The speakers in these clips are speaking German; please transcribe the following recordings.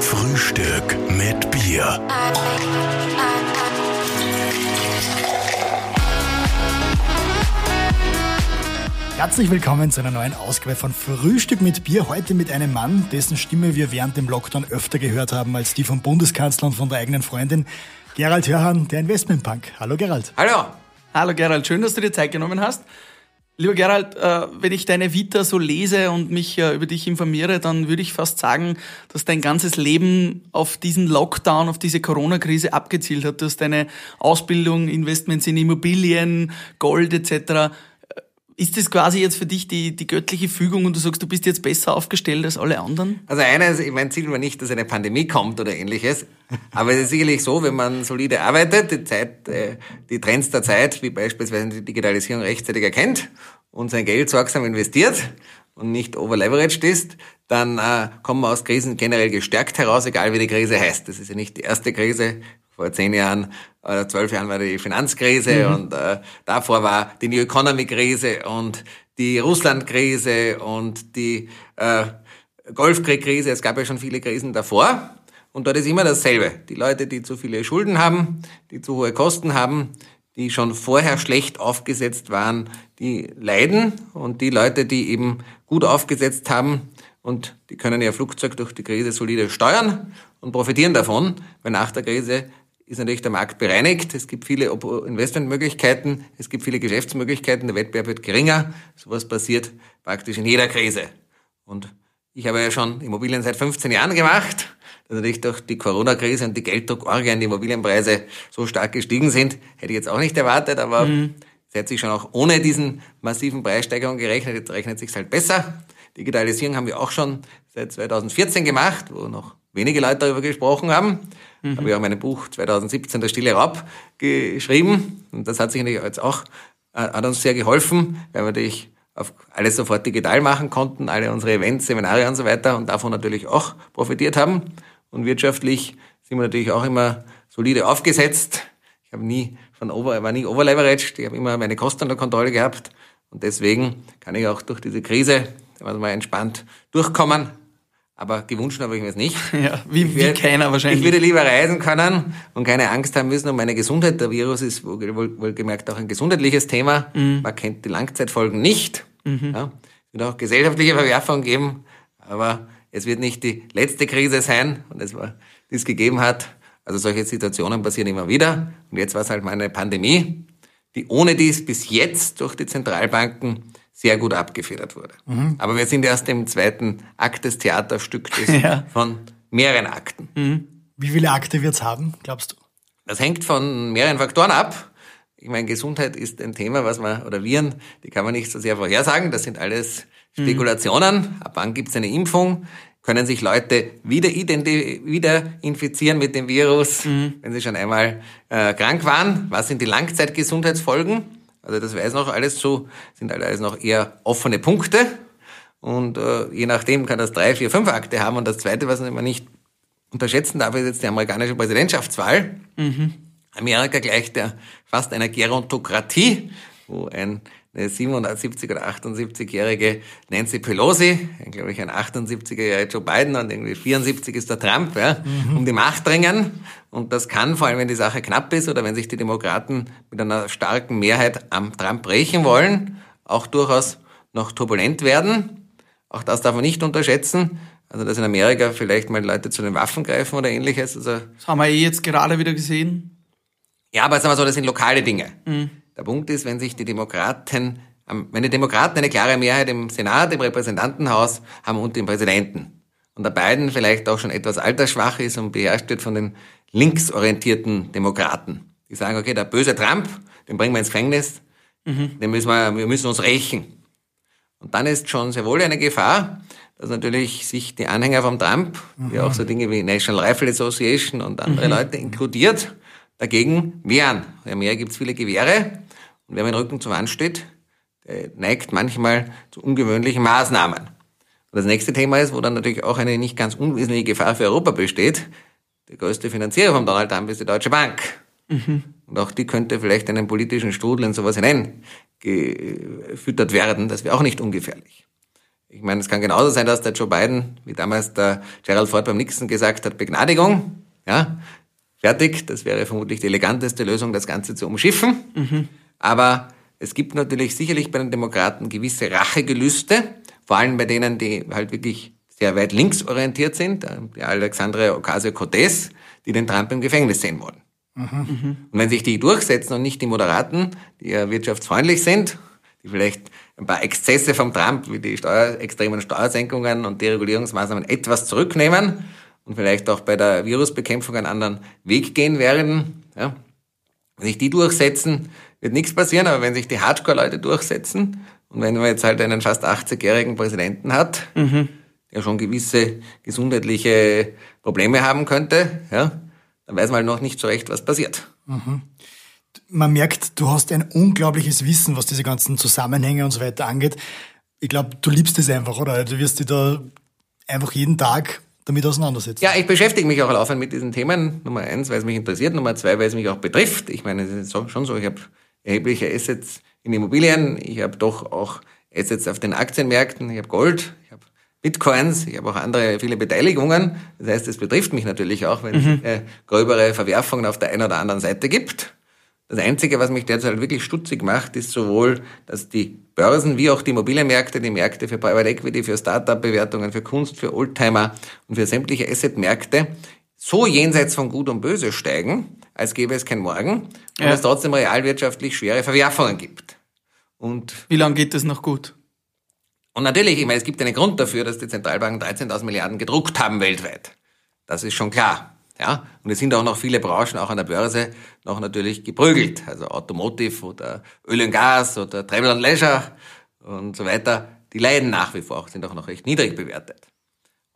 Frühstück mit Bier. Herzlich willkommen zu einer neuen Ausgabe von Frühstück mit Bier. Heute mit einem Mann, dessen Stimme wir während dem Lockdown öfter gehört haben als die vom Bundeskanzler und von der eigenen Freundin. Gerald Hörhan, der Investmentpunk. Hallo Gerald. Hallo. Hallo Gerald, schön, dass du dir Zeit genommen hast. Lieber Gerald, äh, wenn ich deine Vita so lese und mich äh, über dich informiere, dann würde ich fast sagen, dass dein ganzes Leben auf diesen Lockdown, auf diese Corona-Krise abgezielt hat. Du hast deine Ausbildung, Investments in Immobilien, Gold etc. Ist das quasi jetzt für dich die, die göttliche Fügung und du sagst, du bist jetzt besser aufgestellt als alle anderen? Also eines, mein Ziel war nicht, dass eine Pandemie kommt oder ähnliches, aber es ist sicherlich so, wenn man solide arbeitet, die Zeit, äh, die Trends der Zeit, wie beispielsweise die Digitalisierung rechtzeitig erkennt und sein Geld sorgsam investiert und nicht overleveraged ist, dann äh, kommen wir aus Krisen generell gestärkt heraus, egal wie die Krise heißt. Das ist ja nicht die erste Krise, vor zehn Jahren oder zwölf Jahren war die Finanzkrise mhm. und äh, davor war die New Economy Krise und die Russland-Krise und die äh, Golfkrieg-Krise. Es gab ja schon viele Krisen davor. Und dort ist immer dasselbe. Die Leute, die zu viele Schulden haben, die zu hohe Kosten haben, die schon vorher schlecht aufgesetzt waren, die leiden. Und die Leute, die eben gut aufgesetzt haben, und die können ihr Flugzeug durch die Krise solide steuern und profitieren davon, weil nach der Krise ist natürlich der Markt bereinigt. Es gibt viele Investmentmöglichkeiten, es gibt viele Geschäftsmöglichkeiten, der Wettbewerb wird geringer. Sowas passiert praktisch in jeder Krise. Und ich habe ja schon Immobilien seit 15 Jahren gemacht. Dass natürlich durch die Corona-Krise und die Gelddruckorgien die Immobilienpreise so stark gestiegen sind, hätte ich jetzt auch nicht erwartet, aber mhm. es hat sich schon auch ohne diesen massiven Preissteigerungen gerechnet. Jetzt rechnet es sich halt besser. Digitalisierung haben wir auch schon seit 2014 gemacht, wo noch wenige Leute darüber gesprochen haben. Mhm. Habe ich auch mein Buch 2017, Der stille Raub, geschrieben. Und das hat sich natürlich jetzt auch, äh, hat uns sehr geholfen, weil wir natürlich auf alles sofort digital machen konnten, alle unsere Events, Seminare und so weiter und davon natürlich auch profitiert haben. Und wirtschaftlich sind wir natürlich auch immer solide aufgesetzt. Ich habe nie von over, war nie overleveraged. Ich habe immer meine Kosten unter Kontrolle gehabt. Und deswegen kann ich auch durch diese Krise mal entspannt durchkommen. Aber gewünscht habe ich mir es nicht. Ja, wie, wie keiner wahrscheinlich. Ich würde lieber reisen können und keine Angst haben müssen um meine Gesundheit. Der Virus ist wohlgemerkt auch ein gesundheitliches Thema. Mhm. Man kennt die Langzeitfolgen nicht. Mhm. Ja, es wird auch gesellschaftliche Verwerfungen geben, aber es wird nicht die letzte Krise sein, und es war, die es gegeben hat. Also solche Situationen passieren immer wieder. Und jetzt war es halt mal eine Pandemie, die ohne dies bis jetzt durch die Zentralbanken sehr gut abgefedert wurde. Mhm. Aber wir sind erst im zweiten Akt des Theaterstücks ja. von mehreren Akten. Mhm. Wie viele Akte wird's haben, glaubst du? Das hängt von mehreren Faktoren ab. Ich meine, Gesundheit ist ein Thema, was man, oder Viren, die kann man nicht so sehr vorhersagen. Das sind alles Spekulationen. Mhm. Ab wann gibt's eine Impfung? Können sich Leute wieder, wieder infizieren mit dem Virus, mhm. wenn sie schon einmal äh, krank waren? Was sind die Langzeitgesundheitsfolgen? Also das weiß noch alles so, sind alles noch eher offene Punkte. Und äh, je nachdem kann das drei, vier, fünf Akte haben. Und das Zweite, was man nicht unterschätzen darf, ist jetzt die amerikanische Präsidentschaftswahl. Mhm. Amerika gleicht ja fast einer Gerontokratie, wo ein eine 77 oder 78-jährige Nancy Pelosi, glaube ich ein 78er Joe Biden und irgendwie 74 ist der Trump, ja, mhm. um die Macht dringen. Und das kann, vor allem wenn die Sache knapp ist oder wenn sich die Demokraten mit einer starken Mehrheit am Trump brechen wollen, auch durchaus noch turbulent werden. Auch das darf man nicht unterschätzen. Also, dass in Amerika vielleicht mal Leute zu den Waffen greifen oder ähnliches. Also, das haben wir eh jetzt gerade wieder gesehen. Ja, aber sagen wir so, das sind lokale Dinge. Mhm. Der Punkt ist, wenn sich die Demokraten, wenn die Demokraten eine klare Mehrheit im Senat, im Repräsentantenhaus haben und im Präsidenten und der Biden vielleicht auch schon etwas altersschwach ist und beherrscht wird von den linksorientierten Demokraten. Die sagen, okay, der böse Trump, den bringen wir ins Gefängnis, mhm. den müssen wir, wir müssen uns rächen. Und dann ist schon sehr wohl eine Gefahr, dass natürlich sich die Anhänger vom Trump, mhm. wie auch so Dinge wie National Rifle Association und andere mhm. Leute inkludiert, dagegen wehren. In Amerika gibt es viele Gewehre und wer mit dem Rücken zur Wand steht, der neigt manchmal zu ungewöhnlichen Maßnahmen. Und das nächste Thema ist, wo dann natürlich auch eine nicht ganz unwesentliche Gefahr für Europa besteht. Der größte Finanzierer von Donald Trump ist die Deutsche Bank. Mhm. Und auch die könnte vielleicht einen politischen Strudel in sowas hineingefüttert werden. Das wäre auch nicht ungefährlich. Ich meine, es kann genauso sein, dass der Joe Biden, wie damals der Gerald Ford beim Nixon gesagt hat, Begnadigung, ja, fertig. Das wäre vermutlich die eleganteste Lösung, das Ganze zu umschiffen. Mhm. Aber es gibt natürlich sicherlich bei den Demokraten gewisse Rachegelüste, vor allem bei denen, die halt wirklich sehr weit links orientiert sind, äh, die Alexandre Ocasio-Cortez, die den Trump im Gefängnis sehen wollen. Mhm. Und wenn sich die durchsetzen und nicht die Moderaten, die ja wirtschaftsfreundlich sind, die vielleicht ein paar Exzesse vom Trump, wie die Steuer, extremen Steuersenkungen und Deregulierungsmaßnahmen etwas zurücknehmen und vielleicht auch bei der Virusbekämpfung einen anderen Weg gehen werden, ja, wenn sich die durchsetzen, wird nichts passieren, aber wenn sich die Hardcore-Leute durchsetzen und wenn man jetzt halt einen fast 80-jährigen Präsidenten hat, mhm. der schon gewisse gesundheitliche Probleme haben könnte, ja, dann weiß man halt noch nicht so recht, was passiert. Mhm. Man merkt, du hast ein unglaubliches Wissen, was diese ganzen Zusammenhänge und so weiter angeht. Ich glaube, du liebst es einfach, oder? Du wirst dich da einfach jeden Tag damit auseinandersetzen. Ja, ich beschäftige mich auch laufend mit diesen Themen. Nummer eins, weil es mich interessiert. Nummer zwei, weil es mich auch betrifft. Ich meine, es ist schon so, ich habe erhebliche Assets in Immobilien. Ich habe doch auch Assets auf den Aktienmärkten. Ich habe Gold, ich habe Bitcoins, ich habe auch andere viele Beteiligungen. Das heißt, es betrifft mich natürlich auch, wenn mhm. es äh, gröbere Verwerfungen auf der einen oder anderen Seite gibt. Das Einzige, was mich derzeit wirklich stutzig macht, ist sowohl, dass die Börsen wie auch die Immobilienmärkte, die Märkte für Private Equity, für Startup-Bewertungen, für Kunst, für Oldtimer und für sämtliche Asset-Märkte so jenseits von Gut und Böse steigen, als gäbe es kein Morgen und es trotzdem realwirtschaftlich schwere Verwerfungen gibt. Und Wie lange geht das noch gut? Und natürlich, ich meine, es gibt einen Grund dafür, dass die Zentralbanken 13.000 Milliarden gedruckt haben weltweit. Das ist schon klar. Ja, und es sind auch noch viele Branchen, auch an der Börse, noch natürlich geprügelt. Also Automotive oder Öl und Gas oder Travel and Leisure und so weiter. Die leiden nach wie vor, sind auch noch recht niedrig bewertet.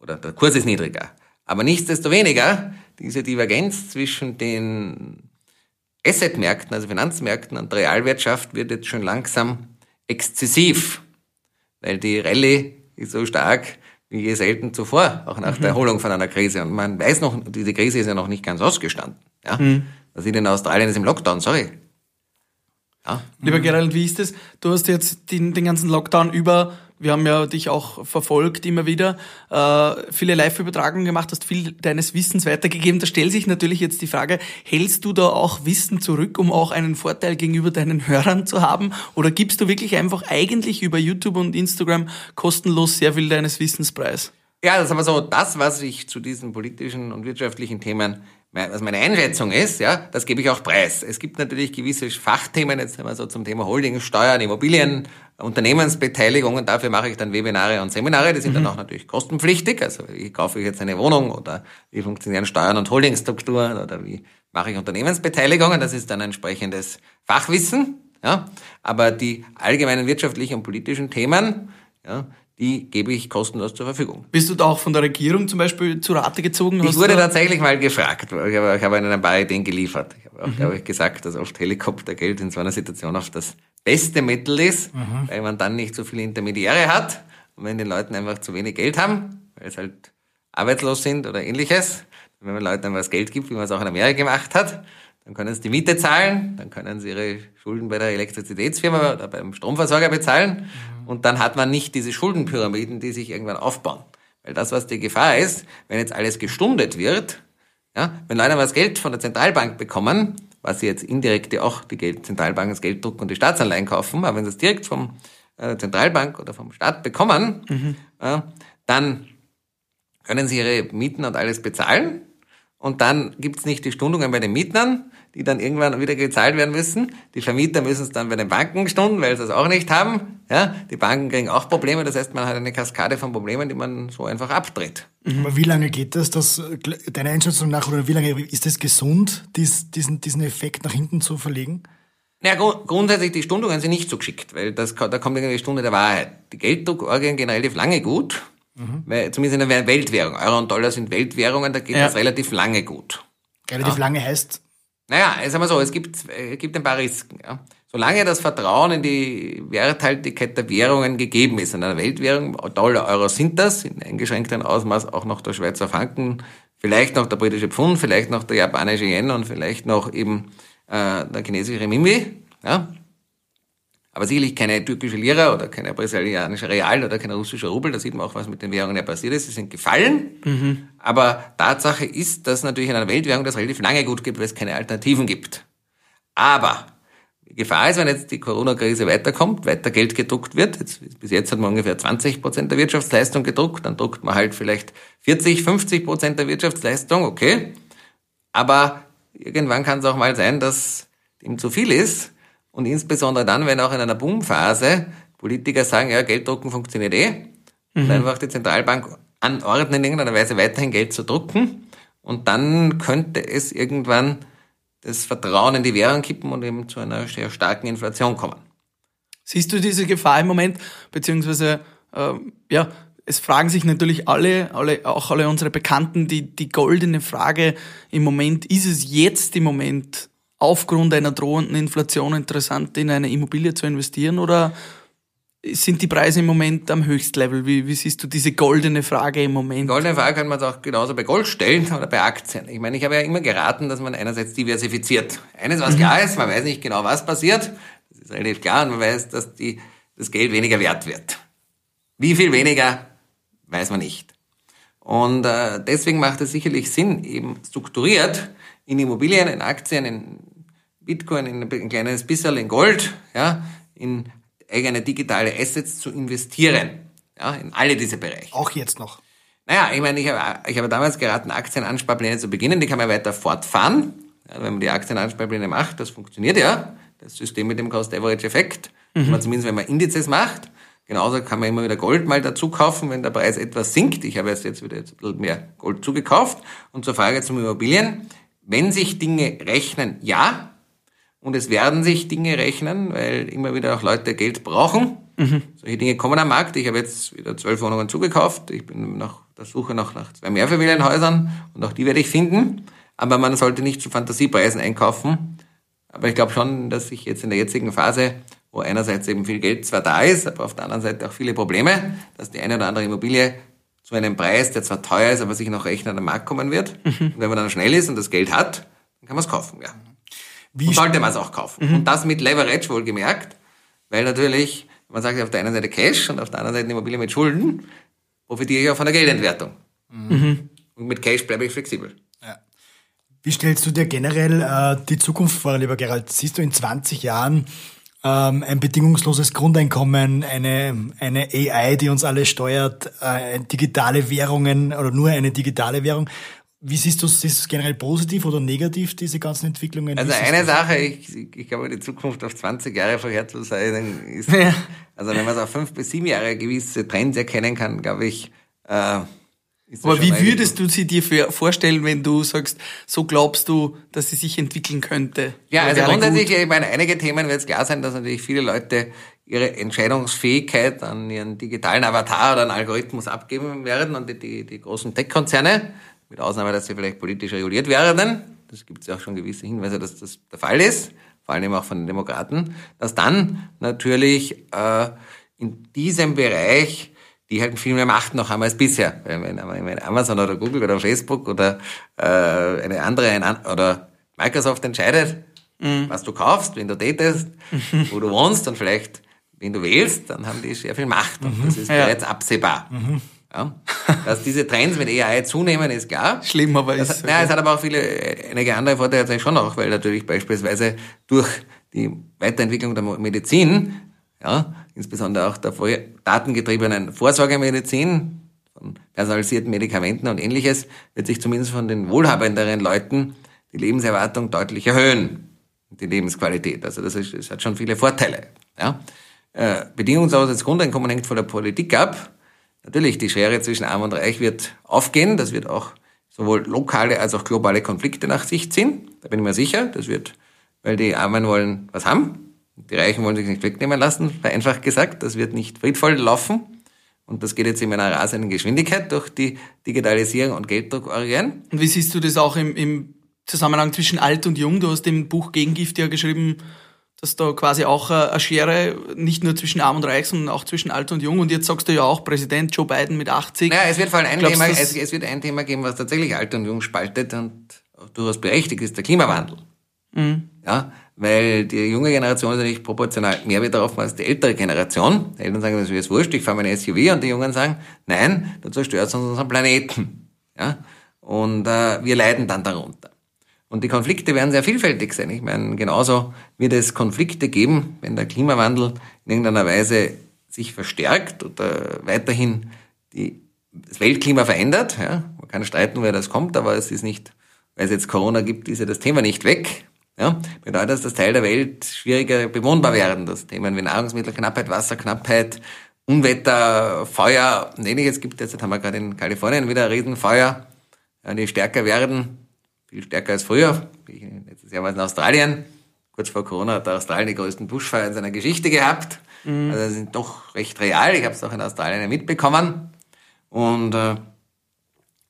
Oder der Kurs ist niedriger. Aber nichtsdestoweniger, diese Divergenz zwischen den Assetmärkten, also Finanzmärkten und der Realwirtschaft wird jetzt schon langsam exzessiv. Weil die Rallye ist so stark, wie je selten zuvor, auch nach mhm. der Erholung von einer Krise. Und man weiß noch, diese Krise ist ja noch nicht ganz ausgestanden. Ja? Mhm. Ist in Australien ist im Lockdown, sorry. Ja. Lieber Gerald, wie ist es? Du hast jetzt den, den ganzen Lockdown über wir haben ja dich auch verfolgt immer wieder, äh, viele Live-Übertragungen gemacht, hast viel deines Wissens weitergegeben. Da stellt sich natürlich jetzt die Frage, hältst du da auch Wissen zurück, um auch einen Vorteil gegenüber deinen Hörern zu haben? Oder gibst du wirklich einfach eigentlich über YouTube und Instagram kostenlos sehr viel deines Wissens preis? Ja, das ist aber so, das, was ich zu diesen politischen und wirtschaftlichen Themen was meine Einschätzung ist, ja, das gebe ich auch preis. Es gibt natürlich gewisse Fachthemen, jetzt einmal so zum Thema Holding, Steuern, Immobilien, Unternehmensbeteiligungen, dafür mache ich dann Webinare und Seminare, die sind mhm. dann auch natürlich kostenpflichtig, also wie kaufe ich jetzt eine Wohnung oder wie funktionieren Steuern und Holdingstrukturen oder wie mache ich Unternehmensbeteiligungen, das ist dann entsprechendes Fachwissen, ja, aber die allgemeinen wirtschaftlichen und politischen Themen, ja, die gebe ich kostenlos zur Verfügung. Bist du da auch von der Regierung zum Beispiel zu Rate gezogen? Ich wurde tatsächlich mal gefragt. Ich habe, ich habe ihnen ein paar Ideen geliefert. Ich habe auch, mhm. glaube ich, gesagt, dass oft Helikoptergeld in so einer Situation auch das beste Mittel ist, mhm. weil man dann nicht so viele Intermediäre hat. Und wenn die Leute einfach zu wenig Geld haben, weil sie halt arbeitslos sind oder ähnliches, wenn man Leuten einfach das Geld gibt, wie man es auch in Amerika gemacht hat, dann können sie die Miete zahlen, dann können sie ihre Schulden bei der Elektrizitätsfirma oder beim Stromversorger bezahlen mhm. und dann hat man nicht diese Schuldenpyramiden, die sich irgendwann aufbauen. Weil das, was die Gefahr ist, wenn jetzt alles gestundet wird, ja, wenn Leute was Geld von der Zentralbank bekommen, was sie jetzt indirekt ja auch die Geld, Zentralbank das Geld drucken und die Staatsanleihen kaufen, aber wenn sie es direkt vom äh, Zentralbank oder vom Staat bekommen, mhm. äh, dann können sie ihre Mieten und alles bezahlen und dann gibt's nicht die Stundungen bei den Mietern, die dann irgendwann wieder gezahlt werden müssen. Die Vermieter müssen es dann bei den Banken stunden, weil sie es auch nicht haben. Ja, die Banken kriegen auch Probleme. Das heißt, man hat eine Kaskade von Problemen, die man so einfach abdreht. Mhm. Aber wie lange geht das, das deiner Einschätzung nach, oder wie lange ist es gesund, dies, diesen, diesen Effekt nach hinten zu verlegen? Naja, grund grundsätzlich, die Stundungen sind nicht so geschickt, weil das, da kommt irgendwie die Stunde der Wahrheit. Die Gelddruckorgien gehen relativ lange gut, mhm. weil, zumindest in der Weltwährung. Euro und Dollar sind Weltwährungen, da geht ja. das relativ lange gut. Relativ ja. lange heißt? Naja, sagen wir so, es gibt, es gibt ein paar Risiken. Ja. Solange das Vertrauen in die Werthaltigkeit der Währungen gegeben ist, in einer Weltwährung, Dollar, Euro sind das, in eingeschränktem Ausmaß auch noch der Schweizer Franken, vielleicht noch der britische Pfund, vielleicht noch der japanische Yen und vielleicht noch eben äh, der chinesische Renminbi. Ja. Aber sicherlich keine türkische Lira oder keine brasilianische Real oder kein russischer Rubel. Da sieht man auch, was mit den Währungen ja passiert ist. Sie sind gefallen. Mhm. Aber Tatsache ist, dass natürlich in einer Weltwährung das relativ lange gut gibt, weil es keine Alternativen gibt. Aber die Gefahr ist, wenn jetzt die Corona-Krise weiterkommt, weiter Geld gedruckt wird, jetzt, bis jetzt hat man ungefähr 20 Prozent der Wirtschaftsleistung gedruckt, dann druckt man halt vielleicht 40, 50 Prozent der Wirtschaftsleistung, okay. Aber irgendwann kann es auch mal sein, dass dem zu viel ist. Und insbesondere dann, wenn auch in einer Boomphase Politiker sagen, ja, Gelddrucken funktioniert eh, mhm. und einfach die Zentralbank anordnen, in irgendeiner Weise weiterhin Geld zu drucken. Und dann könnte es irgendwann das Vertrauen in die Währung kippen und eben zu einer sehr starken Inflation kommen. Siehst du diese Gefahr im Moment, beziehungsweise äh, ja, es fragen sich natürlich alle, alle, auch alle unsere Bekannten, die, die goldene Frage im Moment, ist es jetzt im Moment aufgrund einer drohenden Inflation interessant, in eine Immobilie zu investieren oder sind die Preise im Moment am Höchstlevel? Wie, wie siehst du diese goldene Frage im Moment? Goldene Frage kann man auch genauso bei Gold stellen oder bei Aktien. Ich meine, ich habe ja immer geraten, dass man einerseits diversifiziert. Eines, was mhm. klar ist, man weiß nicht genau, was passiert. Das ist relativ klar und man weiß, dass die, das Geld weniger wert wird. Wie viel weniger, weiß man nicht. Und äh, deswegen macht es sicherlich Sinn, eben strukturiert in Immobilien, in Aktien, in Bitcoin, in ein kleines bisschen in Gold, ja, in eigene digitale Assets zu investieren. Ja, in alle diese Bereiche. Auch jetzt noch. Naja, ich meine, ich habe, ich habe damals geraten, Aktienansparpläne zu beginnen, die kann man weiter fortfahren. Ja, wenn man die Aktienansparpläne macht, das funktioniert ja. Das System mit dem Cost-Average-Effekt. Mhm. Zumindest wenn man Indizes macht. Genauso kann man immer wieder Gold mal dazu kaufen, wenn der Preis etwas sinkt. Ich habe jetzt wieder jetzt ein bisschen mehr Gold zugekauft. Und zur Frage zum Immobilien. Wenn sich Dinge rechnen, ja. Und es werden sich Dinge rechnen, weil immer wieder auch Leute Geld brauchen. Mhm. Solche Dinge kommen am Markt. Ich habe jetzt wieder zwölf Wohnungen zugekauft. Ich bin nach der Suche nach, nach zwei Mehrfamilienhäusern und auch die werde ich finden. Aber man sollte nicht zu Fantasiepreisen einkaufen. Aber ich glaube schon, dass ich jetzt in der jetzigen Phase, wo einerseits eben viel Geld zwar da ist, aber auf der anderen Seite auch viele Probleme, dass die eine oder andere Immobilie zu einem Preis, der zwar teuer ist, aber sich noch rechnen, an den Markt kommen wird. Mhm. Und wenn man dann schnell ist und das Geld hat, dann kann man es kaufen, ja. Wie und sollte man es auch kaufen. Mhm. Und das mit Leverage wohlgemerkt, weil natürlich, man sagt ja auf der einen Seite Cash und auf der anderen Seite Immobilie mit Schulden, profitiere ich auch von der Geldentwertung. Mhm. Und mit Cash bleibe ich flexibel. Ja. Wie stellst du dir generell äh, die Zukunft vor, lieber Gerald? Siehst du in 20 Jahren ähm, ein bedingungsloses Grundeinkommen, eine, eine AI, die uns alle steuert, äh, digitale Währungen oder nur eine digitale Währung? Wie siehst du es? Ist es generell positiv oder negativ, diese ganzen Entwicklungen? Also eine Sache, ich, ich glaube, die Zukunft auf 20 Jahre vorherzusagen ist, ja. also wenn man so auf fünf bis sieben Jahre gewisse Trends erkennen kann, glaube ich, äh, aber wie würdest du sie dir vorstellen, wenn du sagst, so glaubst du, dass sie sich entwickeln könnte? Ja, also grundsätzlich, ich meine, einige Themen wird es klar sein, dass natürlich viele Leute ihre Entscheidungsfähigkeit an ihren digitalen Avatar oder einen Algorithmus abgeben werden und die, die, die großen Tech-Konzerne mit Ausnahme, dass sie vielleicht politisch reguliert werden. Das gibt es ja auch schon gewisse Hinweise, dass das der Fall ist, vor allem auch von den Demokraten, dass dann natürlich äh, in diesem Bereich die halt viel mehr Macht noch haben als bisher. Wenn, wenn Amazon oder Google oder Facebook oder äh, eine andere ein, oder Microsoft entscheidet, mhm. was du kaufst, wenn du datest, wo du wohnst und vielleicht wenn du wählst, dann haben die sehr viel Macht und mhm. das ist ja. bereits absehbar. Mhm. Ja. Dass diese Trends mit AI zunehmen, ist klar. Schlimm, aber das, ist. Naja, es hat aber auch viele, einige andere Vorteile natürlich schon auch, weil natürlich beispielsweise durch die Weiterentwicklung der Medizin, ja, insbesondere auch der datengetriebenen Vorsorgemedizin, von personalisierten Medikamenten und ähnliches, wird sich zumindest von den wohlhabenderen Leuten die Lebenserwartung deutlich erhöhen. Die Lebensqualität. Also das, ist, das hat schon viele Vorteile. Ja. Äh, bedingungsloses Grundeinkommen hängt von der Politik ab. Natürlich, die Schere zwischen Arm und Reich wird aufgehen. Das wird auch sowohl lokale als auch globale Konflikte nach sich ziehen. Da bin ich mir sicher. Das wird, weil die Armen wollen was haben. Die Reichen wollen sich nicht wegnehmen lassen, vereinfacht gesagt. Das wird nicht friedvoll laufen. Und das geht jetzt in einer rasenden Geschwindigkeit durch die Digitalisierung und Gelddruckorgien. Und wie siehst du das auch im, im Zusammenhang zwischen alt und jung? Du hast im Buch Gegengift ja geschrieben, dass da quasi auch eine Schere nicht nur zwischen Arm und Reich, sondern auch zwischen Alt und Jung. Und jetzt sagst du ja auch Präsident Joe Biden mit 80. Naja, es wird vor allem ein, Thema, es, es, wird ein Thema geben, was tatsächlich Alt und Jung spaltet und durchaus berechtigt ist, der Klimawandel. Mhm. Ja, weil die junge Generation ist natürlich proportional mehr betroffen als die ältere Generation. Die Eltern sagen, das ist jetzt wurscht, ich fahre mein SUV und die Jungen sagen, nein, du zerstörst uns unseren Planeten. Ja, und äh, wir leiden dann darunter. Und die Konflikte werden sehr vielfältig sein. Ich meine, genauso wird es Konflikte geben, wenn der Klimawandel in irgendeiner Weise sich verstärkt oder weiterhin die, das Weltklima verändert. Ja, man kann streiten, woher das kommt, aber es ist nicht, weil es jetzt Corona gibt, ist ja das Thema nicht weg. Ja, bedeutet, dass das Teil der Welt schwieriger bewohnbar werden. Das Themen wie Nahrungsmittelknappheit, Wasserknappheit, Unwetter, Feuer und ähnliches gibt es. Jetzt haben wir gerade in Kalifornien wieder Riesenfeuer, die stärker werden, viel stärker als früher. Letztes Jahr war es in Australien. Kurz vor Corona hat Australien die größten Buschfeuer in seiner Geschichte gehabt. Mhm. Also sind doch recht real. Ich habe es auch in Australien mitbekommen. Und äh,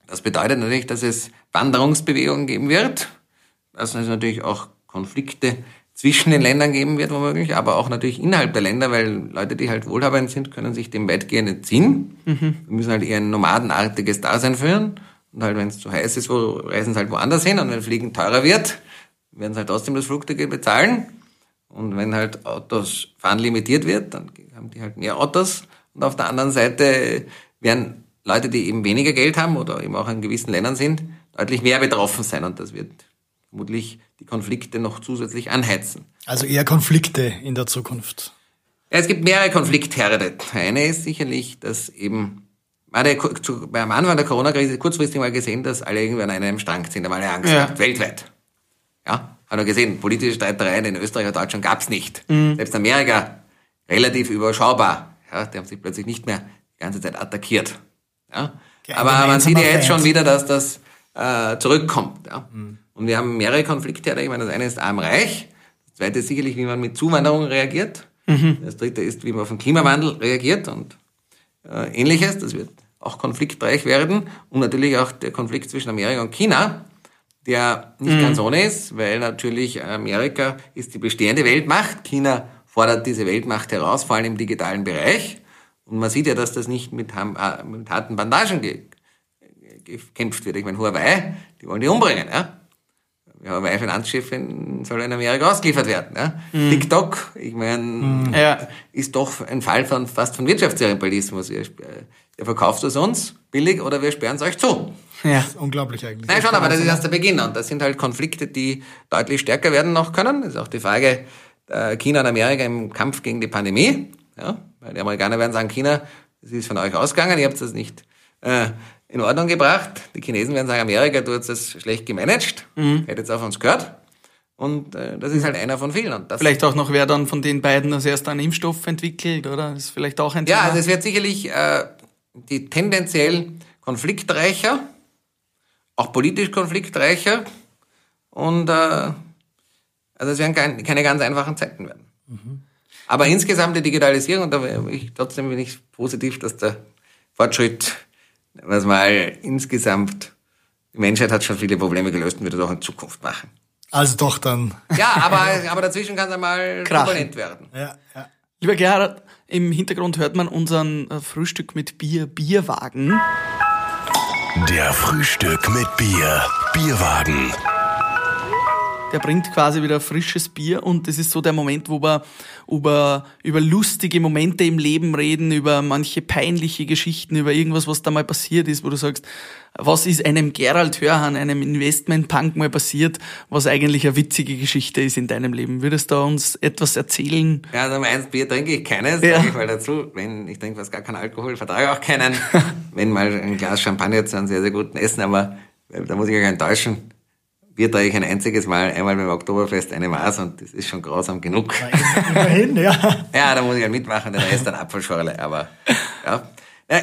das bedeutet natürlich, dass es Wanderungsbewegungen geben wird. Dass es natürlich auch Konflikte zwischen den Ländern geben wird, womöglich, aber auch natürlich innerhalb der Länder, weil Leute, die halt wohlhabend sind, können sich dem weitgehend entziehen. Mhm. Wir müssen halt eher ein nomadenartiges Dasein führen. Und halt, wenn es zu heiß ist, wo, reisen sie halt woanders hin. Und wenn Fliegen teurer wird, werden sie halt trotzdem das Flugticket bezahlen. Und wenn halt Autos fahren limitiert wird, dann haben die halt mehr Autos. Und auf der anderen Seite werden Leute, die eben weniger Geld haben oder eben auch in gewissen Ländern sind, deutlich mehr betroffen sein. Und das wird vermutlich die Konflikte noch zusätzlich anheizen. Also eher Konflikte in der Zukunft. Ja, es gibt mehrere Konfliktherde. Eine ist sicherlich, dass eben man hat ja beim Anfang der Corona-Krise kurzfristig mal gesehen, dass alle irgendwie an einem Strang sind, da haben alle Angst ja. gehabt, weltweit. Ja, hat er gesehen, politische Streitereien in Österreich und Deutschland gab's nicht. Mhm. Selbst Amerika relativ überschaubar. Ja, die haben sich plötzlich nicht mehr die ganze Zeit attackiert. Ja. Aber man sieht ja jetzt schon wieder, dass das äh, zurückkommt. Ja. Mhm. Und wir haben mehrere Konflikte. Ich meine, das eine ist arm-reich. Das zweite ist sicherlich, wie man mit Zuwanderung reagiert. Mhm. Das dritte ist, wie man auf den Klimawandel reagiert und äh, ähnliches. Das wird auch konfliktreich werden. Und natürlich auch der Konflikt zwischen Amerika und China, der nicht mhm. ganz ohne ist, weil natürlich Amerika ist die bestehende Weltmacht. China fordert diese Weltmacht heraus, vor allem im digitalen Bereich. Und man sieht ja, dass das nicht mit, äh, mit harten Bandagen gekämpft wird. Ich meine, Huawei, die wollen die umbringen. Ja? Ja, weil Finanzchefin soll in Amerika ausgeliefert werden. Ja? Mhm. TikTok, ich meine, mhm. ist doch ein Fall von fast von Wirtschaftsimperialismus. Ihr, ihr verkauft es uns billig oder wir sperren es euch zu. Ja, unglaublich eigentlich. Nein, schon, aber das ist erst der Beginn. Und das sind halt Konflikte, die deutlich stärker werden noch können. Das ist auch die Frage äh, China und Amerika im Kampf gegen die Pandemie. Ja? Weil die Amerikaner werden sagen, China, das ist von euch ausgegangen, ihr habt das nicht äh, in Ordnung gebracht. Die Chinesen werden sagen, Amerika, du hast das schlecht gemanagt, mhm. hätte jetzt auf uns gehört. Und äh, das ist halt einer von vielen. Und das vielleicht auch noch, wer dann von den beiden als erst einen Impfstoff entwickelt, oder? Das ist vielleicht auch ein Thema. Ja, also es wird sicherlich äh, die tendenziell konfliktreicher, auch politisch konfliktreicher. Und äh, also es werden kein, keine ganz einfachen Zeiten werden. Mhm. Aber insgesamt die Digitalisierung, da bin ich, trotzdem bin ich positiv, dass der Fortschritt was mal insgesamt, die Menschheit hat schon viele Probleme gelöst und wird das auch in Zukunft machen. Also doch dann. Ja, aber, aber dazwischen kann es einmal turbulent werden. Ja, ja. Lieber Gerhard, im Hintergrund hört man unseren äh, Frühstück mit Bier, Bierwagen. Der Frühstück mit Bier, Bierwagen der bringt quasi wieder frisches Bier und das ist so der Moment, wo wir über, über lustige Momente im Leben reden, über manche peinliche Geschichten, über irgendwas, was da mal passiert ist, wo du sagst, was ist einem Gerald Hörhan, einem Investment-Punk mal passiert, was eigentlich eine witzige Geschichte ist in deinem Leben. Würdest du uns etwas erzählen? Ja, also eins Bier trinke ich keines, ja. sage ich mal dazu. Wenn ich trinke was gar kein Alkohol, vertrage auch keinen. Wenn mal ein Glas Champagner zu einem sehr, sehr guten Essen, aber da muss ich euch enttäuschen Bier trinke ich ein einziges Mal, einmal beim Oktoberfest eine Maß und das ist schon grausam genug. Immerhin, ja. ja, da muss ich halt mitmachen, der Rest dann Apfelschorle, aber ja. ja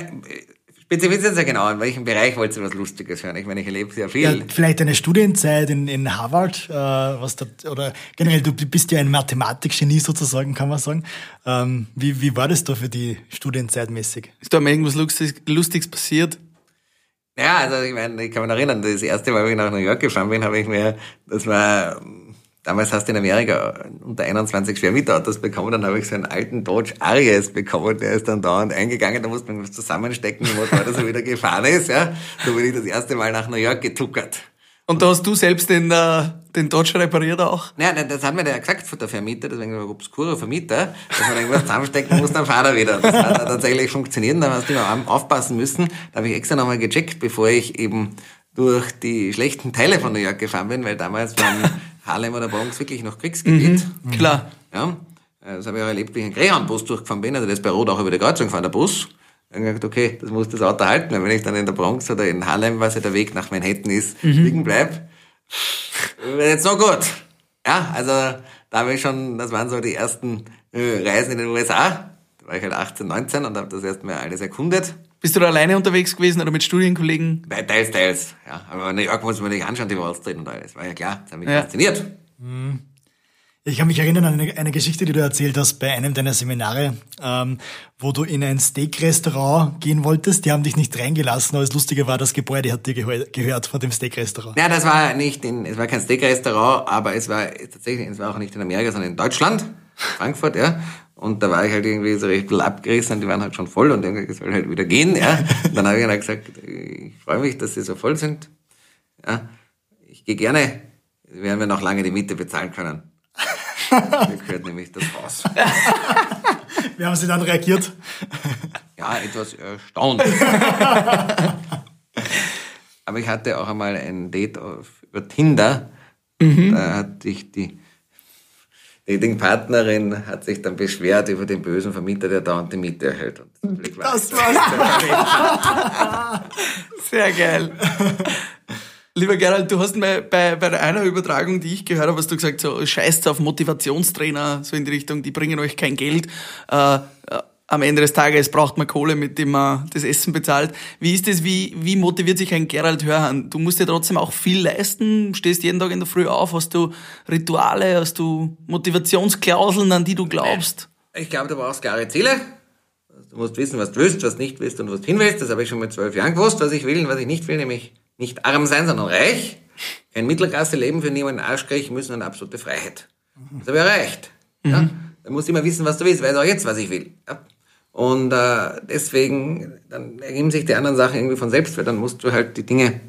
Spezifizieren Sie genau, in welchem Bereich wollt ihr was Lustiges hören? Ich meine, ich erlebe sehr viel. Ja, vielleicht eine Studienzeit in, in Harvard, äh, was da, oder generell, du bist ja ein Mathematikgenie sozusagen, kann man sagen. Ähm, wie, wie war das da für die Studienzeit mäßig? Ist da mal irgendwas Lustiges, Lustiges passiert? Ja, also ich meine, ich kann mich erinnern, das erste Mal, als ich nach New York gefahren bin, habe ich mir, das war, damals hast du in Amerika unter 21 Schwermietautos bekommen, dann habe ich so einen alten Dodge Arias bekommen, der ist dann dauernd eingegangen, da musste man was zusammenstecken, wo er so wieder gefahren ist, ja. So bin ich das erste Mal nach New York getuckert. Und da hast du selbst den, äh, den Dodge repariert auch? Naja, nein, das hat mir der gesagt von der Vermieter, deswegen ein obskurer Vermieter, dass man irgendwas zusammenstecken muss, dann fahrt er wieder. Das hat tatsächlich funktioniert, da hast du immer aufpassen müssen. Da habe ich extra nochmal gecheckt, bevor ich eben durch die schlechten Teile von New York gefahren bin, weil damals waren Harlem oder Bronx wirklich noch Kriegsgebiet. Mhm, klar. Ja, das habe ich auch erlebt, wie ich einen Greyhound-Bus durchgefahren bin, also das ist bei Rot auch über die Kreuzung gefahren, der Bus. Dann gedacht, okay, das muss das Auto halten, weil wenn ich dann in der Bronx oder in Harlem, was ja der Weg nach Manhattan ist, mhm. liegen bleib, wäre jetzt noch gut. Ja, also da habe ich schon, das waren so die ersten äh, Reisen in den USA. Da war ich halt 18, 19 und habe das erstmal alles erkundet. Bist du da alleine unterwegs gewesen oder mit Studienkollegen? Teils, teils. Ja, aber New York muss man nicht anschauen, die Wall Street und alles. War ja klar, das hat mich ja. fasziniert. Mhm. Ich kann mich erinnern an eine, eine, Geschichte, die du erzählt hast bei einem deiner Seminare, ähm, wo du in ein Steak-Restaurant gehen wolltest. Die haben dich nicht reingelassen, aber das Lustige war, das Gebäude hat dir gehör, gehört von dem Steak-Restaurant. Ja, das war nicht in, es war kein Steak-Restaurant, aber es war tatsächlich, es war auch nicht in Amerika, sondern in Deutschland, Frankfurt, ja. Und da war ich halt irgendwie so recht abgerissen und die waren halt schon voll und dann soll halt wieder gehen, ja. Und dann habe ich dann gesagt, ich freue mich, dass sie so voll sind. Ja, ich gehe gerne, werden wir noch lange die Miete bezahlen können. Mir gehört nämlich das Haus. Wie haben Sie dann reagiert? Ja, etwas erstaunt. Aber ich hatte auch einmal ein Date auf, über Tinder. Mhm. Da hatte ich die Datingpartnerin hat sich dann beschwert über den bösen Vermieter, der dauernd die Miete erhält. das war's. Sehr geil. Lieber Gerald, du hast mir bei, bei einer Übertragung, die ich gehört habe, hast du gesagt, so scheißt auf Motivationstrainer, so in die Richtung, die bringen euch kein Geld. Äh, äh, am Ende des Tages braucht man Kohle, mit dem man das Essen bezahlt. Wie ist das, wie, wie motiviert sich ein Gerald Hörhan? Du musst ja trotzdem auch viel leisten, stehst jeden Tag in der Früh auf, hast du Rituale, hast du Motivationsklauseln, an die du glaubst? Ich glaube, du brauchst klare Ziele. Du musst wissen, was du willst, was nicht willst und was du hin willst. Das habe ich schon mit zwölf Jahren gewusst, was ich will und was ich nicht will, nämlich nicht arm sein, sondern reich. Kein Mittelklasse-Leben für niemanden Arschkrieg müssen eine absolute Freiheit. Das habe ich erreicht. Mhm. Ja? Dann musst du immer wissen, was du willst. Weiß auch jetzt, was ich will. Ja? Und äh, deswegen, dann ergeben sich die anderen Sachen irgendwie von selbst, weil dann musst du halt die Dinge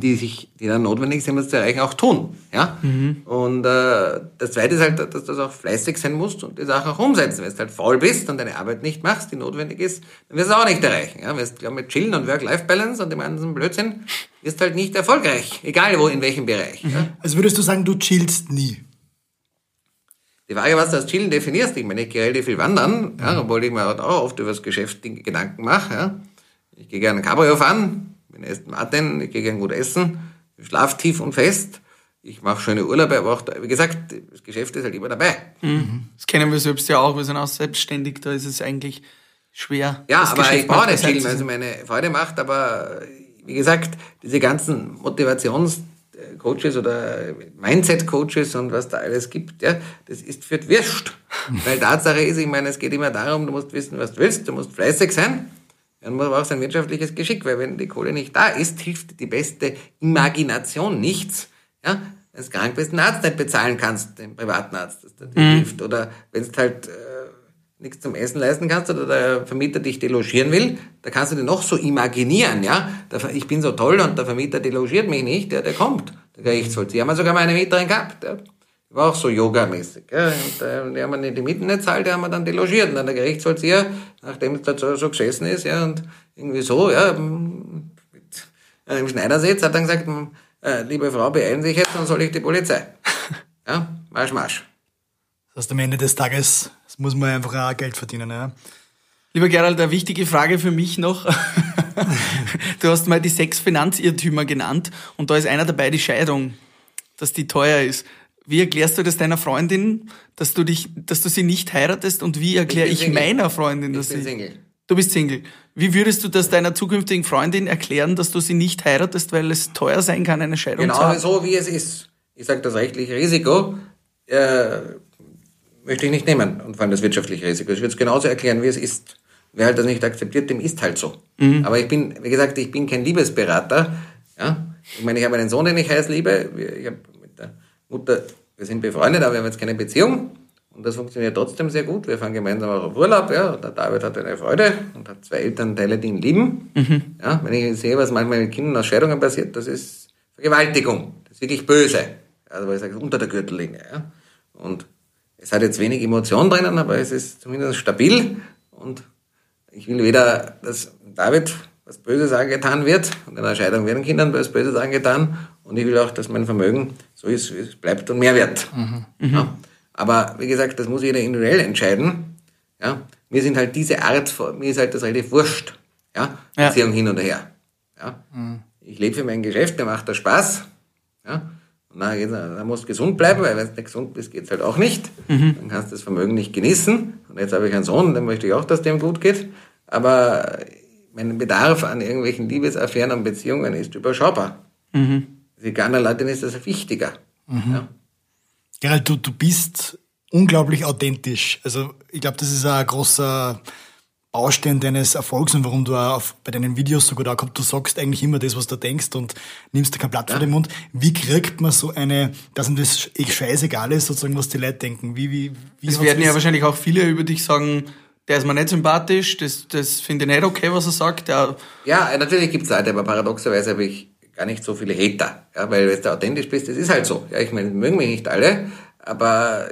die sich, die dann notwendig sind, um das zu erreichen, auch tun. Ja? Mhm. Und äh, das Zweite ist halt, dass du auch fleißig sein musst und die Sache auch umsetzen. Wenn du halt faul bist und deine Arbeit nicht machst, die notwendig ist, dann wirst du es auch nicht erreichen. Ja? Wenn du mit Chillen und Work-Life-Balance und dem ganzen Blödsinn, wirst halt nicht erfolgreich. Egal wo, in welchem Bereich. Mhm. Ja? Also würdest du sagen, du chillst nie? Die Frage, was du als Chillen definierst, ich meine, ich gehe relativ viel wandern, ja, obwohl ich mir halt auch oft über das Geschäft Gedanken mache. Ja. Ich gehe gerne Cabrio fahren, bin Aston Martin, ich gehe gern gut essen, ich schlaf tief und fest, ich mache schöne Urlaube, aber auch, da, wie gesagt, das Geschäft ist halt immer dabei. Mhm. Das kennen wir selbst ja auch, wir sind auch selbstständig, da ist es eigentlich schwer. Ja, aber ich brauche nicht viel, weil es meine Freude macht, aber wie gesagt, diese ganzen Motivationscoaches oder Mindset-Coaches und was da alles gibt, ja, das ist für Wirst. Weil Tatsache ist, ich meine, es geht immer darum, du musst wissen, was du willst, du musst fleißig sein, dann muss aber auch sein wirtschaftliches Geschick, weil wenn die Kohle nicht da ist, hilft die beste Imagination nichts. Ja? Wenn du krank bist, einen Arzt nicht bezahlen kannst, den privaten Arzt, das dir mhm. hilft. Oder wenn du halt äh, nichts zum Essen leisten kannst oder der Vermieter dich delogieren will, da kannst du dir noch so imaginieren, ja. Ich bin so toll und der Vermieter delogiert mich nicht, ja, der kommt, der Gerichtsvollzieher. Haben wir sogar mal eine Mieterin gehabt, ja. War auch so Yoga-mäßig. Ja. Und äh, die haben wir die Mieten nicht zahlt, die haben wir dann delogiert. Und dann der Gerichtsvollzieher, nachdem es da so, so gesessen ist, ja, und irgendwie so, ja, mit, äh, im Schneidersitz, hat dann gesagt, äh, liebe Frau, beeilen Sie sich jetzt, dann soll ich die Polizei. Ja, marsch, marsch. Das heißt, am Ende des Tages muss man einfach auch Geld verdienen, ja. Lieber Gerald, eine wichtige Frage für mich noch. du hast mal die sechs Finanzirrtümer genannt und da ist einer dabei, die Scheidung, dass die teuer ist. Wie erklärst du das deiner Freundin, dass du dich, dass du sie nicht heiratest und wie erkläre ich, ich meiner Freundin, dass ich bin sie. Single. Du bist Single. Wie würdest du das deiner zukünftigen Freundin erklären, dass du sie nicht heiratest, weil es teuer sein kann, eine Scheidung genau zu haben? Genau so, wie es ist. Ich sage, das rechtliche Risiko äh, möchte ich nicht nehmen und vor allem das wirtschaftliche Risiko. Ich würde es genauso erklären, wie es ist. Wer halt das nicht akzeptiert, dem ist halt so. Mhm. Aber ich bin, wie gesagt, ich bin kein Liebesberater. Ja? Ich meine, ich habe einen Sohn, den ich heiß liebe. Ich habe Mutter, wir sind befreundet, aber wir haben jetzt keine Beziehung. Und das funktioniert trotzdem sehr gut. Wir fahren gemeinsam auch auf Urlaub. Ja. Der David hat eine Freude und hat zwei Elternteile, die ihn lieben. Mhm. Ja, wenn ich sehe, was manchmal mit Kindern aus Scheidungen passiert, das ist Vergewaltigung. Das ist wirklich böse. Also, weil ich sage, unter der Gürtellinie. Ja? Und es hat jetzt wenig Emotion drinnen, aber es ist zumindest stabil. Und ich will weder, dass David was Böses angetan wird und in der Scheidung werden Kindern was Böses angetan und ich will auch, dass mein Vermögen so ist, wie es bleibt und mehr wird. Mhm. Ja. Aber wie gesagt, das muss jeder individuell entscheiden. Ja. Mir sind halt diese Art, mir ist halt das relativ wurscht. Ja. Beziehung ja. hin und her. Ja. Mhm. Ich lebe für mein Geschäft, mir macht das Spaß. Ja. Und dann musst du gesund bleiben, weil wenn du nicht gesund bist, geht's halt auch nicht. Mhm. Dann kannst du das Vermögen nicht genießen. Und jetzt habe ich einen Sohn, dann möchte ich auch, dass dem gut geht. Aber mein Bedarf an irgendwelchen Liebesaffären und Beziehungen ist überschaubar. Mhm. Für andere Leute ist das wichtiger. Mhm. Ja. Gerald, du, du bist unglaublich authentisch. Also ich glaube, das ist ein großer Baustein deines Erfolgs und warum du auch bei deinen Videos so gut ankommst. Du sagst eigentlich immer das, was du denkst und nimmst dir kein Blatt ja. vor den Mund. Wie kriegt man so eine, dass ihm das eh scheißegal ist, sozusagen, was die Leute denken? Wie, wie, wie es werden ja wahrscheinlich auch viele über dich sagen, der ist mir nicht sympathisch, das, das finde ich nicht okay, was er sagt. Der ja, natürlich gibt es Leute, aber paradoxerweise habe ich gar nicht so viele Hater. Ja, weil wenn du authentisch bist, das ist halt so. Ja, ich meine, mögen mich nicht alle, aber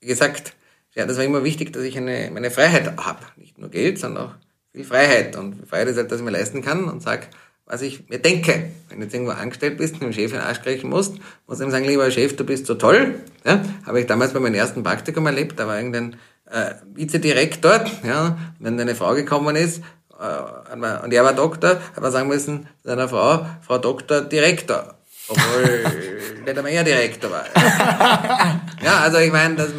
wie gesagt, ja, das war immer wichtig, dass ich eine, meine Freiheit habe. Nicht nur Geld, sondern auch viel Freiheit. Und Freiheit ist halt, dass ich mir leisten kann und sag, was ich mir denke. Wenn du jetzt irgendwo angestellt bist und dem Chef in den Arsch kriechen musst, muss ich ihm sagen, lieber Chef, du bist so toll. Ja, habe ich damals bei meinem ersten Praktikum erlebt, da war irgendein äh, Vizedirektor, ja, wenn eine Frau gekommen ist, äh, und er war Doktor, hat man sagen müssen, seiner Frau, Frau Doktor, Direktor. Obwohl nicht einmal er Direktor war. ja, also ich meine, das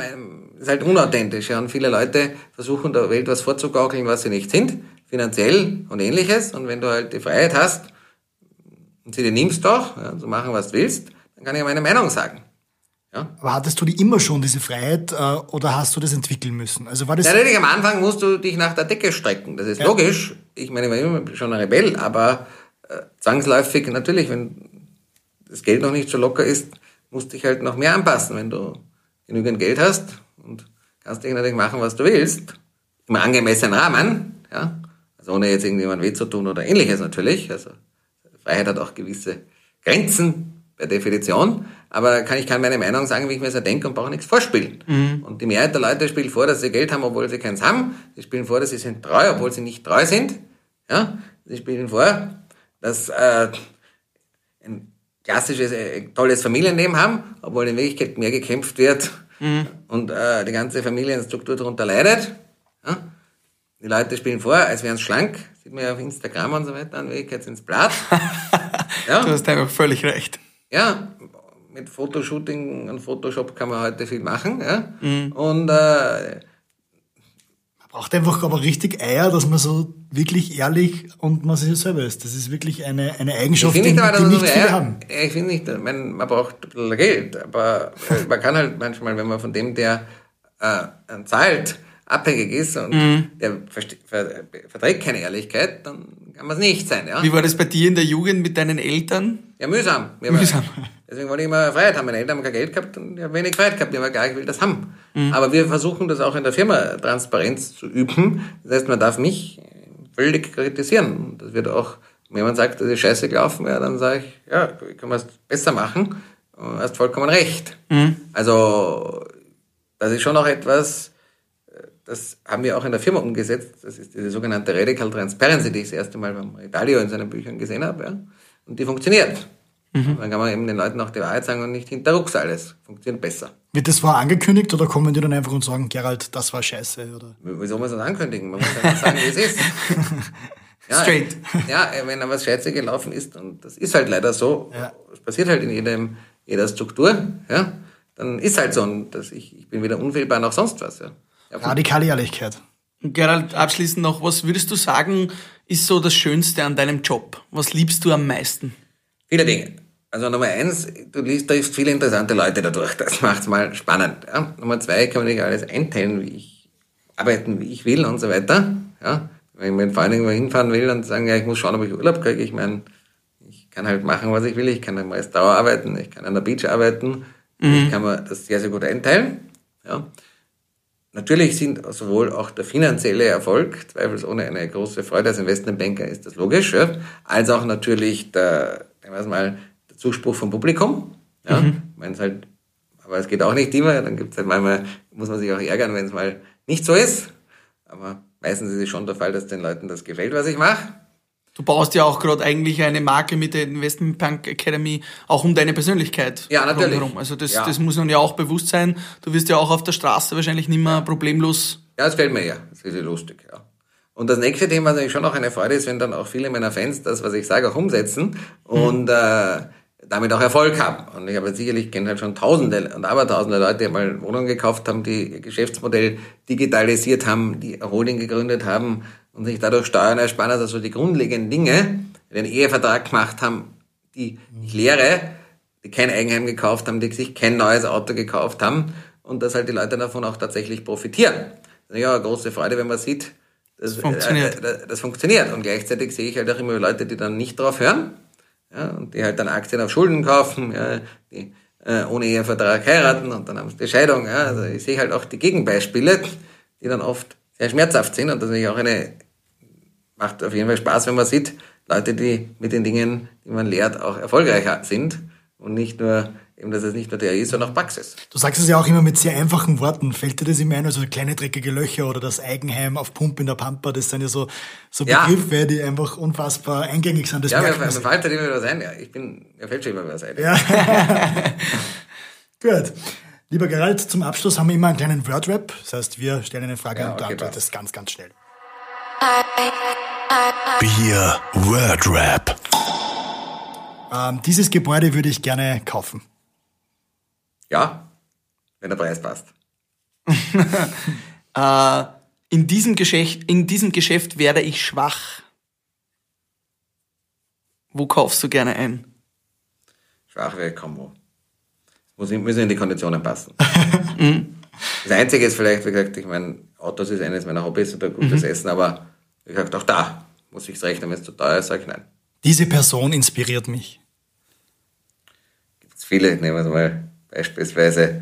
ist halt unauthentisch. Ja, und viele Leute versuchen der Welt was vorzugaukeln, was sie nicht sind, finanziell und ähnliches. Und wenn du halt die Freiheit hast und sie dir nimmst doch, ja, zu machen, was du willst, dann kann ich meine Meinung sagen. Ja? Aber hattest du die immer schon, diese Freiheit, äh, oder hast du das entwickeln müssen? Also war das Natürlich, am Anfang musst du dich nach der Decke strecken. Das ist ja. logisch. Ich meine, ich war immer schon ein Rebell, aber äh, zwangsläufig, natürlich, wenn das Geld noch nicht so locker ist, musst du dich halt noch mehr anpassen. Wenn du genügend Geld hast und kannst dich natürlich machen, was du willst, im angemessenen Rahmen, ja, also ohne jetzt irgendjemand weh zu tun oder ähnliches natürlich. Also Freiheit hat auch gewisse Grenzen per Definition, aber kann ich kann meine Meinung sagen, wie ich mir so denke und brauche nichts vorspielen. Mhm. Und die Mehrheit der Leute spielt vor, dass sie Geld haben, obwohl sie keins haben. Sie spielen vor, dass sie sind treu, obwohl sie nicht treu sind. Ja, sie spielen vor, dass äh, ein klassisches, äh, tolles Familienleben haben, obwohl in Wirklichkeit mehr gekämpft wird mhm. und äh, die ganze Familienstruktur darunter leidet. Ja? Die Leute spielen vor, als wären sie schlank, sieht man ja auf Instagram und so weiter, in Wirklichkeit sind sie blatt. ja? Du hast einfach völlig recht. Ja, mit Fotoshooting und Photoshop kann man heute viel machen. Ja? Mhm. Und äh, man braucht einfach aber richtig Eier, dass man so wirklich ehrlich und man sich selber ist. Das ist wirklich eine, eine Eigenschaft, die, nicht, die nicht viele Eier, haben. Ich finde nicht, man, man braucht ein bisschen Geld, aber äh, man kann halt manchmal, wenn man von dem, der äh, zahlt, abhängig ist und mhm. der verträgt keine Ehrlichkeit, dann kann man es nicht sein. Ja? Wie war das bei dir in der Jugend mit deinen Eltern? Ja, mühsam. mühsam. Deswegen wollte ich immer Freiheit haben. Meine Eltern haben kein Geld gehabt und ich habe wenig Freiheit gehabt. Ich habe klar, ich will das haben. Mhm. Aber wir versuchen das auch in der Firma Transparenz zu üben. Das heißt, man darf mich völlig kritisieren. Das wird auch, wenn jemand sagt, das ist scheiße gelaufen, ja, dann sage ich, ja, können wir es besser machen. Du hast vollkommen recht. Mhm. Also, das ist schon auch etwas, das haben wir auch in der Firma umgesetzt. Das ist diese sogenannte Radical Transparency, die ich das erste Mal beim Italio in seinen Büchern gesehen habe. Ja. Und die funktioniert. Mhm. Dann kann man eben den Leuten auch die Wahrheit sagen und nicht hinterrucks alles. Funktioniert besser. Wird das vorher angekündigt oder kommen die dann einfach und sagen, Gerald, das war scheiße? Oder? Wie soll man das ankündigen? Man muss einfach sagen, wie es ist. Ja, Straight. Ja, wenn da was scheiße gelaufen ist, und das ist halt leider so, ja. es passiert halt in jedem, jeder Struktur, ja, dann ist halt so, und das, ich, ich bin weder unfehlbar noch sonst was. Ja. Radikale Ehrlichkeit. Gerald, abschließend noch, was würdest du sagen, ist so das Schönste an deinem Job? Was liebst du am meisten? Viele Dinge. Also Nummer eins, du liest, triffst viele interessante Leute dadurch. Das macht's mal spannend. Ja. Nummer zwei, kann man nicht alles einteilen, wie ich arbeiten, wie ich will und so weiter. Ja. Wenn ich mit Freunden irgendwo hinfahren will und sagen, ja, ich muss schauen, ob ich Urlaub kriege, ich meine, ich kann halt machen, was ich will. Ich kann am Restaurant arbeiten, ich kann an der Beach arbeiten. Mhm. Ich kann mir das sehr, sehr gut einteilen. Ja. Natürlich sind sowohl auch der finanzielle Erfolg zweifelsohne eine große Freude als Investmentbanker, ist das logisch, ja, als auch natürlich der, ich weiß mal, Zuspruch vom Publikum. Ja, mhm. ich halt, aber es geht auch nicht immer. Dann gibt's halt manchmal, muss man sich auch ärgern, wenn es mal nicht so ist. Aber meistens ist es schon der Fall, dass den Leuten das gefällt, was ich mache. Du baust ja auch gerade eigentlich eine Marke mit der Investment Punk Academy auch um deine Persönlichkeit. Ja, natürlich. Rundherum. Also das, ja. das muss man ja auch bewusst sein. Du wirst ja auch auf der Straße wahrscheinlich nicht mehr problemlos. Ja, das fällt mir ja. Das ist ja lustig, ja. Und das nächste Thema, was natürlich schon noch eine Freude ist, wenn dann auch viele meiner Fans das, was ich sage, auch umsetzen und äh, damit auch Erfolg haben. Und ich habe sicherlich kenne halt schon Tausende und Abertausende Leute, die mal Wohnungen gekauft haben, die ihr Geschäftsmodell digitalisiert haben, die Holding gegründet haben und sich dadurch Steuern ersparen, also die grundlegenden Dinge, den Ehevertrag gemacht haben, die ich lehre, die kein Eigenheim gekauft haben, die sich kein neues Auto gekauft haben und dass halt die Leute davon auch tatsächlich profitieren. Das ist ja eine große Freude, wenn man sieht, das, funktioniert. Äh, das funktioniert. Und gleichzeitig sehe ich halt auch immer Leute, die dann nicht drauf hören ja, und die halt dann Aktien auf Schulden kaufen, ja, die äh, ohne Ehevertrag heiraten und dann haben sie die Scheidung. Ja. Also ich sehe halt auch die Gegenbeispiele, die dann oft sehr schmerzhaft sind und das ist auch eine, macht auf jeden Fall Spaß, wenn man sieht, Leute, die mit den Dingen, die man lehrt, auch erfolgreicher sind und nicht nur eben, dass es nicht nur Theorie ist, sondern auch Praxis. Du sagst es ja auch immer mit sehr einfachen Worten. Fällt dir das immer ein, also kleine dreckige Löcher oder das Eigenheim auf Pump in der Pampa, das sind ja so, so Begriffe, ja. die einfach unfassbar eingängig sind. Das ja, mir, mir fällt halt immer was ein. Ja, ich bin, mir fällt schon immer was ein. Ja. Gut. Lieber Gerald, zum Abschluss haben wir immer einen kleinen Word-Rap. Das heißt, wir stellen eine Frage ja, und du okay, antwortest ganz, ganz schnell. Bier Word-Rap. Ähm, dieses Gebäude würde ich gerne kaufen. Ja, wenn der Preis passt. äh, in, diesem Geschäft, in diesem Geschäft werde ich schwach. Wo kaufst du gerne ein? Schwach wäre Kombo. Muss müssen in die Konditionen passen. Mhm. Das Einzige ist vielleicht, wie gesagt, ich meine, Autos ist eines meiner Hobbys oder gutes mhm. Essen, aber wie gesagt, auch da muss ich es rechnen, wenn es zu teuer ist, sage ich nein. Diese Person inspiriert mich. Gibt es viele, nehmen wir mal beispielsweise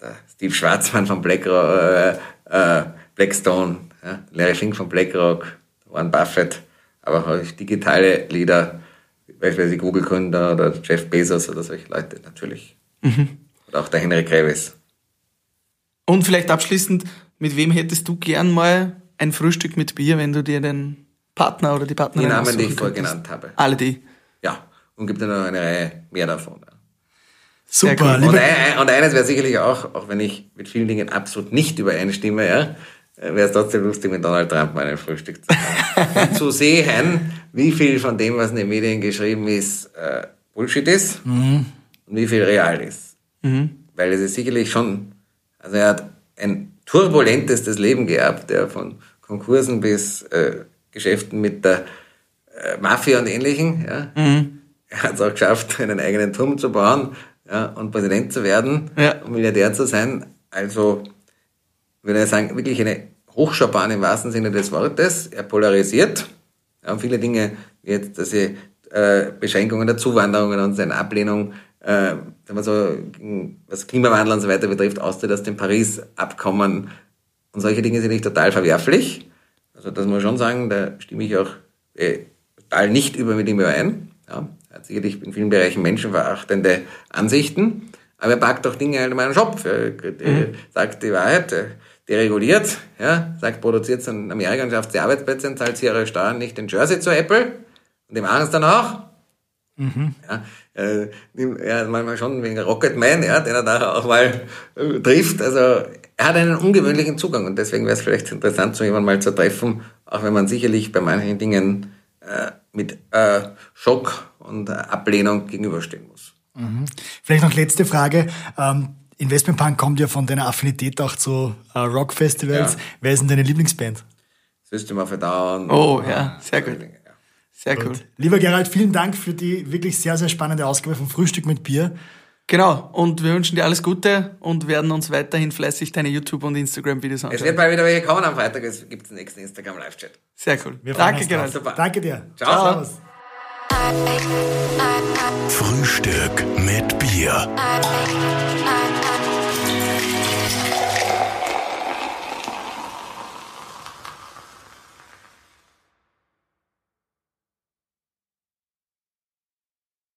der Steve Schwarzmann von BlackRock, äh, äh, Blackstone, ja, Larry Fink von BlackRock, Warren Buffett, aber auch digitale Leader, beispielsweise Google-Gründer oder Jeff Bezos oder solche Leute natürlich. Mhm. Oder auch der Henry Krevis. Und vielleicht abschließend, mit wem hättest du gern mal ein Frühstück mit Bier, wenn du dir den Partner oder die Partnerin Die Namen, die ich vorher genannt habe. Alle die? Ja. Und gibt ja noch eine Reihe mehr davon. Super. Und, ein, und, eines wäre sicherlich auch, auch wenn ich mit vielen Dingen absolut nicht übereinstimme, ja, wäre es trotzdem lustig, mit Donald Trump mal ein Frühstück zu haben. zu sehen, wie viel von dem, was in den Medien geschrieben ist, äh, Bullshit ist mhm. und wie viel real ist. Mhm. Weil es ist sicherlich schon, also er hat ein turbulentestes Leben gehabt, der von Konkursen bis äh, Geschäften mit der äh, Mafia und Ähnlichen. Ja. Mhm. Er hat es auch geschafft, einen eigenen Turm zu bauen ja, und Präsident zu werden ja. und Milliardär zu sein. Also würde ich sagen, wirklich eine Hochschaubahn im wahrsten Sinne des Wortes. Er polarisiert. Ja, und viele Dinge, wie jetzt dass sie, äh, Beschränkungen der Zuwanderungen und seine Ablehnung, äh, wenn man so, was Klimawandel und so weiter betrifft, austritt aus dem Paris-Abkommen und solche Dinge sind nicht total verwerflich. Also das muss man schon sagen, da stimme ich auch äh, total nicht über mit ihm überein. Ja. Er hat sicherlich in vielen Bereichen menschenverachtende Ansichten, aber er packt auch Dinge halt in meinen Schopf. Er mhm. sagt die Wahrheit, dereguliert, ja, sagt, produziert es in Amerika und schafft sie Arbeitsplätze und zahlt sie ihre Steuern nicht in Jersey zu Apple. Und die machen es dann auch. Mhm. Ja, äh, ja, manchmal schon wegen Rocketman, ja, den er da auch mal äh, trifft. Also er hat einen ungewöhnlichen Zugang und deswegen wäre es vielleicht interessant, so jemanden mal zu treffen, auch wenn man sicherlich bei manchen Dingen äh, mit äh, Schock und Ablehnung gegenüberstehen muss. Mhm. Vielleicht noch letzte Frage. Ähm, Investmentpunk kommt ja von deiner Affinität auch zu äh, Rockfestivals. Ja. Wer ist denn deine Lieblingsband? System of a Down. Oh, ja, sehr gut. Sehr cool. Lieber Gerald, vielen Dank für die wirklich sehr, sehr spannende Ausgabe von Frühstück mit Bier. Genau, und wir wünschen dir alles Gute und werden uns weiterhin fleißig deine YouTube- und Instagram-Videos anschauen. Es wird bald wieder welche kommen am Freitag, es gibt den nächsten Instagram-Live-Chat. Sehr cool. Wir Danke, Gerald. Super. Danke dir. Ciao. Ciao. Frühstück mit Bier.